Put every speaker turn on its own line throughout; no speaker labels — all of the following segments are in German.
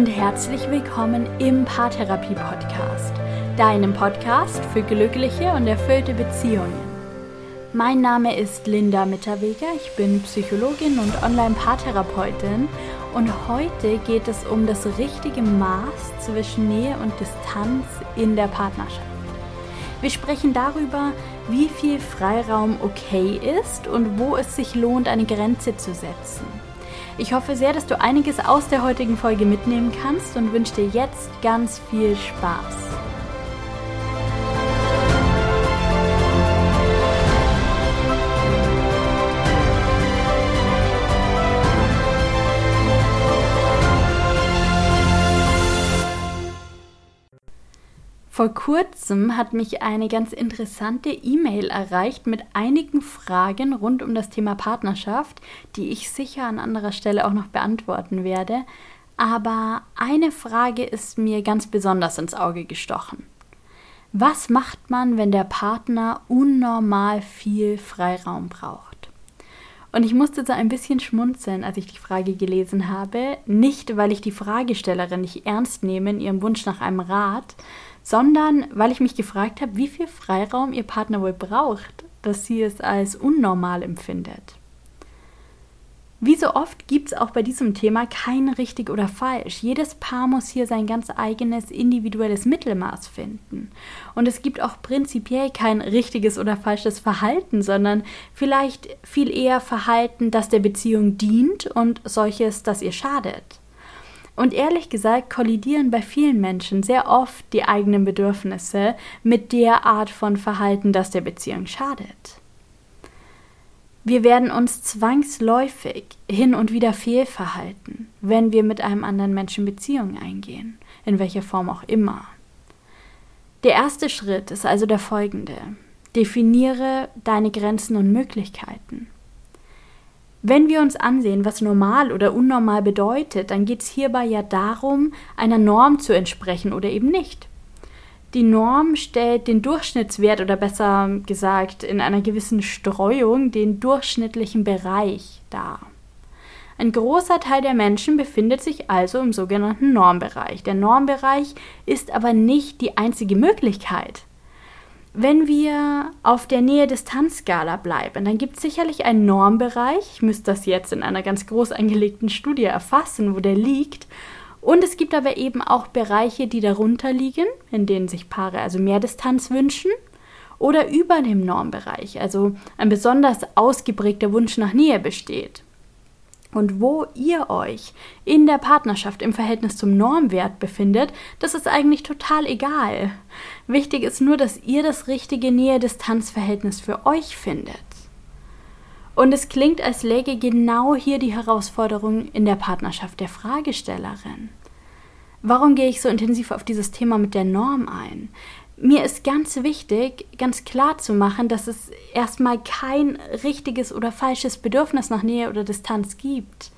und herzlich willkommen im Paartherapie Podcast, deinem Podcast für glückliche und erfüllte Beziehungen. Mein Name ist Linda Mitterweger, ich bin Psychologin und Online-Paartherapeutin und heute geht es um das richtige Maß zwischen Nähe und Distanz in der Partnerschaft. Wir sprechen darüber, wie viel Freiraum okay ist und wo es sich lohnt, eine Grenze zu setzen. Ich hoffe sehr, dass du einiges aus der heutigen Folge mitnehmen kannst und wünsche dir jetzt ganz viel Spaß. Vor kurzem hat mich eine ganz interessante E-Mail erreicht mit einigen Fragen rund um das Thema Partnerschaft, die ich sicher an anderer Stelle auch noch beantworten werde. Aber eine Frage ist mir ganz besonders ins Auge gestochen. Was macht man, wenn der Partner unnormal viel Freiraum braucht? Und ich musste so ein bisschen schmunzeln, als ich die Frage gelesen habe. Nicht, weil ich die Fragestellerin nicht ernst nehme in ihrem Wunsch nach einem Rat, sondern weil ich mich gefragt habe, wie viel Freiraum ihr Partner wohl braucht, dass sie es als unnormal empfindet. Wie so oft gibt es auch bei diesem Thema kein richtig oder falsch. Jedes Paar muss hier sein ganz eigenes individuelles Mittelmaß finden. Und es gibt auch prinzipiell kein richtiges oder falsches Verhalten, sondern vielleicht viel eher Verhalten, das der Beziehung dient und solches, das ihr schadet. Und ehrlich gesagt kollidieren bei vielen Menschen sehr oft die eigenen Bedürfnisse mit der Art von Verhalten, das der Beziehung schadet. Wir werden uns zwangsläufig hin und wieder fehlverhalten, wenn wir mit einem anderen Menschen Beziehungen eingehen, in welcher Form auch immer. Der erste Schritt ist also der folgende. Definiere deine Grenzen und Möglichkeiten. Wenn wir uns ansehen, was normal oder unnormal bedeutet, dann geht es hierbei ja darum, einer Norm zu entsprechen oder eben nicht. Die Norm stellt den Durchschnittswert oder besser gesagt in einer gewissen Streuung den durchschnittlichen Bereich dar. Ein großer Teil der Menschen befindet sich also im sogenannten Normbereich. Der Normbereich ist aber nicht die einzige Möglichkeit. Wenn wir auf der Nähe-Distanz-Skala bleiben, dann gibt es sicherlich einen Normbereich. Ich müsste das jetzt in einer ganz groß angelegten Studie erfassen, wo der liegt. Und es gibt aber eben auch Bereiche, die darunter liegen, in denen sich Paare also mehr Distanz wünschen. Oder über dem Normbereich, also ein besonders ausgeprägter Wunsch nach Nähe besteht und wo ihr euch in der Partnerschaft im Verhältnis zum Normwert befindet, das ist eigentlich total egal. Wichtig ist nur, dass ihr das richtige Nähe-Distanz-Verhältnis für euch findet. Und es klingt, als läge genau hier die Herausforderung in der Partnerschaft der Fragestellerin. Warum gehe ich so intensiv auf dieses Thema mit der Norm ein? Mir ist ganz wichtig, ganz klar zu machen, dass es erstmal kein richtiges oder falsches Bedürfnis nach Nähe oder Distanz gibt.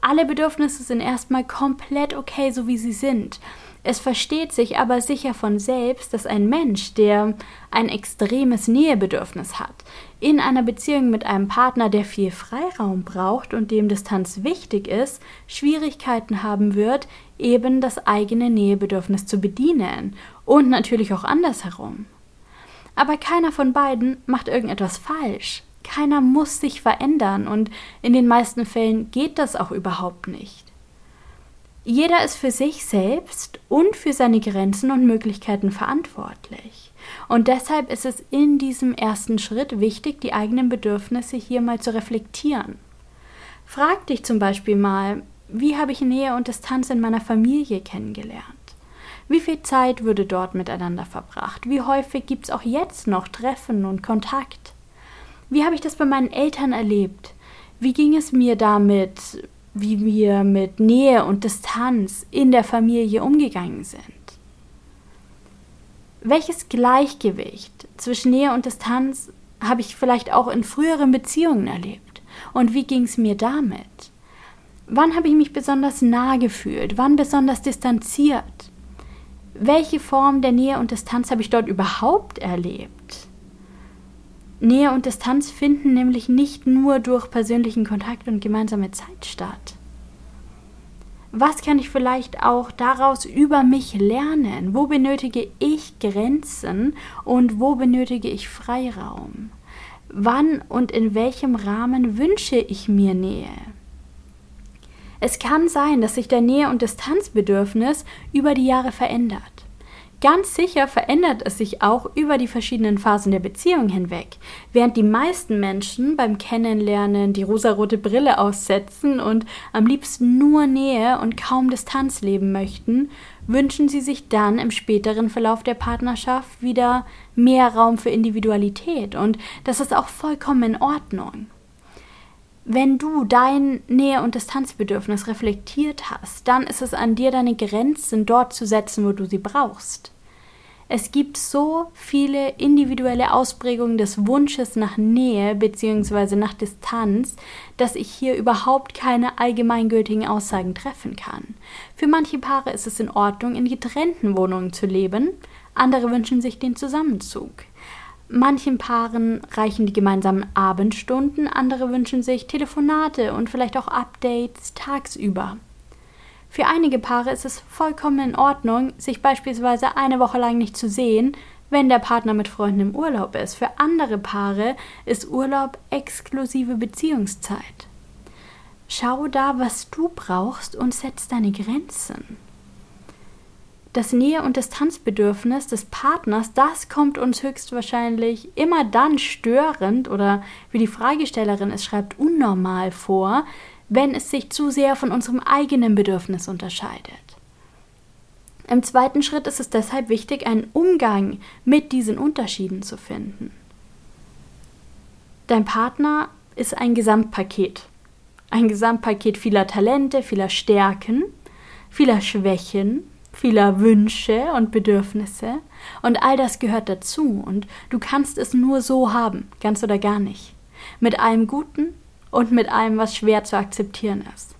Alle Bedürfnisse sind erstmal komplett okay, so wie sie sind. Es versteht sich aber sicher von selbst, dass ein Mensch, der ein extremes Nähebedürfnis hat, in einer Beziehung mit einem Partner, der viel Freiraum braucht und dem Distanz wichtig ist, Schwierigkeiten haben wird, eben das eigene Nähebedürfnis zu bedienen und natürlich auch andersherum. Aber keiner von beiden macht irgendetwas falsch. Keiner muss sich verändern und in den meisten Fällen geht das auch überhaupt nicht. Jeder ist für sich selbst und für seine Grenzen und Möglichkeiten verantwortlich. Und deshalb ist es in diesem ersten Schritt wichtig, die eigenen Bedürfnisse hier mal zu reflektieren. Frag dich zum Beispiel mal, wie habe ich Nähe und Distanz in meiner Familie kennengelernt? Wie viel Zeit würde dort miteinander verbracht? Wie häufig gibt es auch jetzt noch Treffen und Kontakt? Wie habe ich das bei meinen Eltern erlebt? Wie ging es mir damit, wie wir mit Nähe und Distanz in der Familie umgegangen sind. Welches Gleichgewicht zwischen Nähe und Distanz habe ich vielleicht auch in früheren Beziehungen erlebt? Und wie ging es mir damit? Wann habe ich mich besonders nah gefühlt? Wann besonders distanziert? Welche Form der Nähe und Distanz habe ich dort überhaupt erlebt? Nähe und Distanz finden nämlich nicht nur durch persönlichen Kontakt und gemeinsame Zeit statt. Was kann ich vielleicht auch daraus über mich lernen? Wo benötige ich Grenzen und wo benötige ich Freiraum? Wann und in welchem Rahmen wünsche ich mir Nähe? Es kann sein, dass sich der Nähe- und Distanzbedürfnis über die Jahre verändert. Ganz sicher verändert es sich auch über die verschiedenen Phasen der Beziehung hinweg. Während die meisten Menschen beim Kennenlernen die rosarote Brille aussetzen und am liebsten nur Nähe und kaum Distanz leben möchten, wünschen sie sich dann im späteren Verlauf der Partnerschaft wieder mehr Raum für Individualität und das ist auch vollkommen in Ordnung. Wenn du dein Nähe- und Distanzbedürfnis reflektiert hast, dann ist es an dir, deine Grenzen dort zu setzen, wo du sie brauchst. Es gibt so viele individuelle Ausprägungen des Wunsches nach Nähe bzw. nach Distanz, dass ich hier überhaupt keine allgemeingültigen Aussagen treffen kann. Für manche Paare ist es in Ordnung, in getrennten Wohnungen zu leben, andere wünschen sich den Zusammenzug. Manchen Paaren reichen die gemeinsamen Abendstunden, andere wünschen sich Telefonate und vielleicht auch Updates tagsüber. Für einige Paare ist es vollkommen in Ordnung, sich beispielsweise eine Woche lang nicht zu sehen, wenn der Partner mit Freunden im Urlaub ist. Für andere Paare ist Urlaub exklusive Beziehungszeit. Schau da, was du brauchst und setz deine Grenzen das Nähe- und Distanzbedürfnis des Partners, das kommt uns höchstwahrscheinlich immer dann störend oder wie die Fragestellerin es schreibt, unnormal vor, wenn es sich zu sehr von unserem eigenen Bedürfnis unterscheidet. Im zweiten Schritt ist es deshalb wichtig, einen Umgang mit diesen Unterschieden zu finden. Dein Partner ist ein Gesamtpaket. Ein Gesamtpaket vieler Talente, vieler Stärken, vieler Schwächen, vieler Wünsche und Bedürfnisse und all das gehört dazu und du kannst es nur so haben, ganz oder gar nicht. Mit allem Guten und mit allem, was schwer zu akzeptieren ist.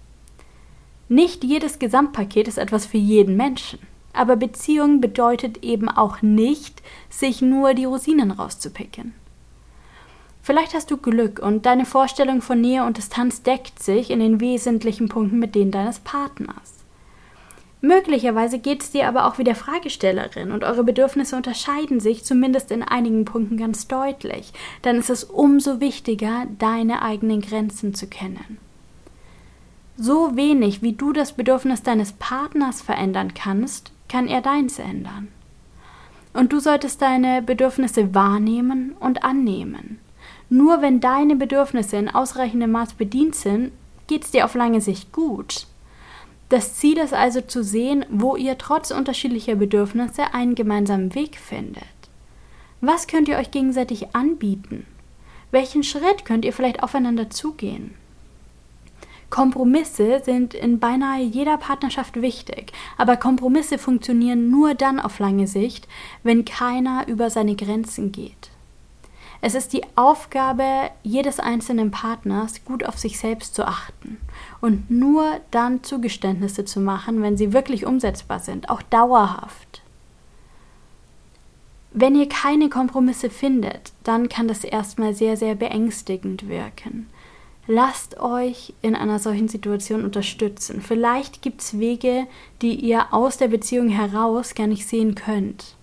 Nicht jedes Gesamtpaket ist etwas für jeden Menschen, aber Beziehung bedeutet eben auch nicht, sich nur die Rosinen rauszupicken. Vielleicht hast du Glück und deine Vorstellung von Nähe und Distanz deckt sich in den wesentlichen Punkten mit denen deines Partners. Möglicherweise geht es dir aber auch wie der Fragestellerin und eure Bedürfnisse unterscheiden sich zumindest in einigen Punkten ganz deutlich. Dann ist es umso wichtiger, deine eigenen Grenzen zu kennen. So wenig wie du das Bedürfnis deines Partners verändern kannst, kann er deins ändern. Und du solltest deine Bedürfnisse wahrnehmen und annehmen. Nur wenn deine Bedürfnisse in ausreichendem Maß bedient sind, geht es dir auf lange Sicht gut. Das Ziel ist also zu sehen, wo ihr trotz unterschiedlicher Bedürfnisse einen gemeinsamen Weg findet. Was könnt ihr euch gegenseitig anbieten? Welchen Schritt könnt ihr vielleicht aufeinander zugehen? Kompromisse sind in beinahe jeder Partnerschaft wichtig, aber Kompromisse funktionieren nur dann auf lange Sicht, wenn keiner über seine Grenzen geht. Es ist die Aufgabe jedes einzelnen Partners, gut auf sich selbst zu achten und nur dann Zugeständnisse zu machen, wenn sie wirklich umsetzbar sind, auch dauerhaft. Wenn ihr keine Kompromisse findet, dann kann das erstmal sehr, sehr beängstigend wirken. Lasst euch in einer solchen Situation unterstützen. Vielleicht gibt es Wege, die ihr aus der Beziehung heraus gar nicht sehen könnt.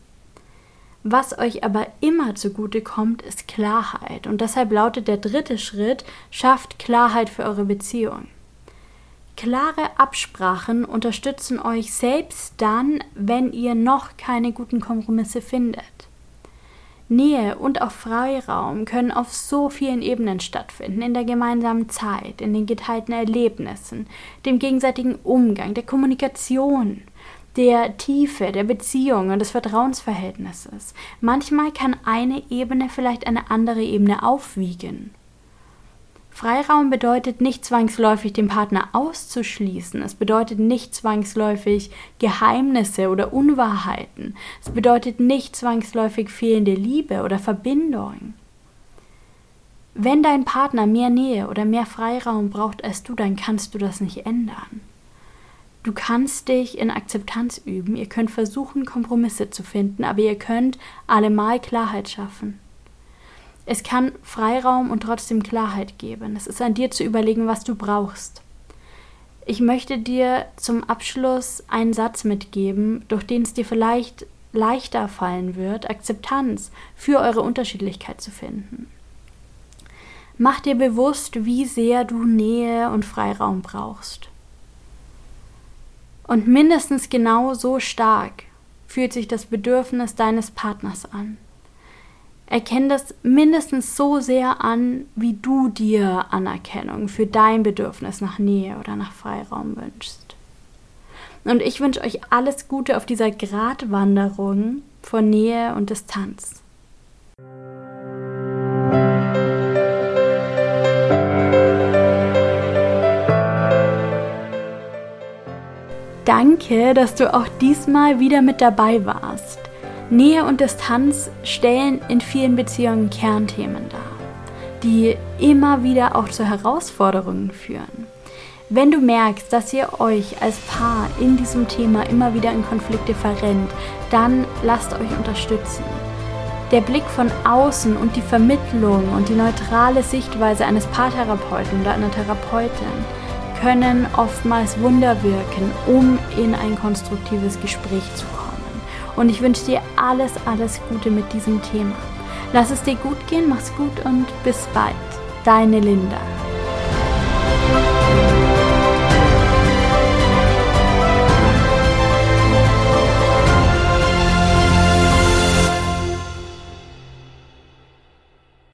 Was euch aber immer zugute kommt, ist Klarheit. Und deshalb lautet der dritte Schritt, schafft Klarheit für eure Beziehung. Klare Absprachen unterstützen euch selbst dann, wenn ihr noch keine guten Kompromisse findet. Nähe und auch Freiraum können auf so vielen Ebenen stattfinden, in der gemeinsamen Zeit, in den geteilten Erlebnissen, dem gegenseitigen Umgang, der Kommunikation, der Tiefe der Beziehung und des Vertrauensverhältnisses. Manchmal kann eine Ebene vielleicht eine andere Ebene aufwiegen. Freiraum bedeutet nicht zwangsläufig, den Partner auszuschließen. Es bedeutet nicht zwangsläufig Geheimnisse oder Unwahrheiten. Es bedeutet nicht zwangsläufig fehlende Liebe oder Verbindung. Wenn dein Partner mehr Nähe oder mehr Freiraum braucht als du, dann kannst du das nicht ändern. Du kannst dich in Akzeptanz üben, ihr könnt versuchen, Kompromisse zu finden, aber ihr könnt allemal Klarheit schaffen. Es kann Freiraum und trotzdem Klarheit geben. Es ist an dir zu überlegen, was du brauchst. Ich möchte dir zum Abschluss einen Satz mitgeben, durch den es dir vielleicht leichter fallen wird, Akzeptanz für eure Unterschiedlichkeit zu finden. Mach dir bewusst, wie sehr du Nähe und Freiraum brauchst. Und mindestens genau so stark fühlt sich das Bedürfnis deines Partners an. Erkenn das mindestens so sehr an, wie du dir Anerkennung für dein Bedürfnis nach Nähe oder nach Freiraum wünschst. Und ich wünsche euch alles Gute auf dieser Gratwanderung von Nähe und Distanz. Danke, dass du auch diesmal wieder mit dabei warst. Nähe und Distanz stellen in vielen Beziehungen Kernthemen dar, die immer wieder auch zu Herausforderungen führen. Wenn du merkst, dass ihr euch als Paar in diesem Thema immer wieder in Konflikte verrennt, dann lasst euch unterstützen. Der Blick von außen und die Vermittlung und die neutrale Sichtweise eines Paartherapeuten oder einer Therapeutin können oftmals Wunder wirken, um in ein konstruktives Gespräch zu kommen. Und ich wünsche dir alles, alles Gute mit diesem Thema. Lass es dir gut gehen, mach's gut und bis bald. Deine Linda.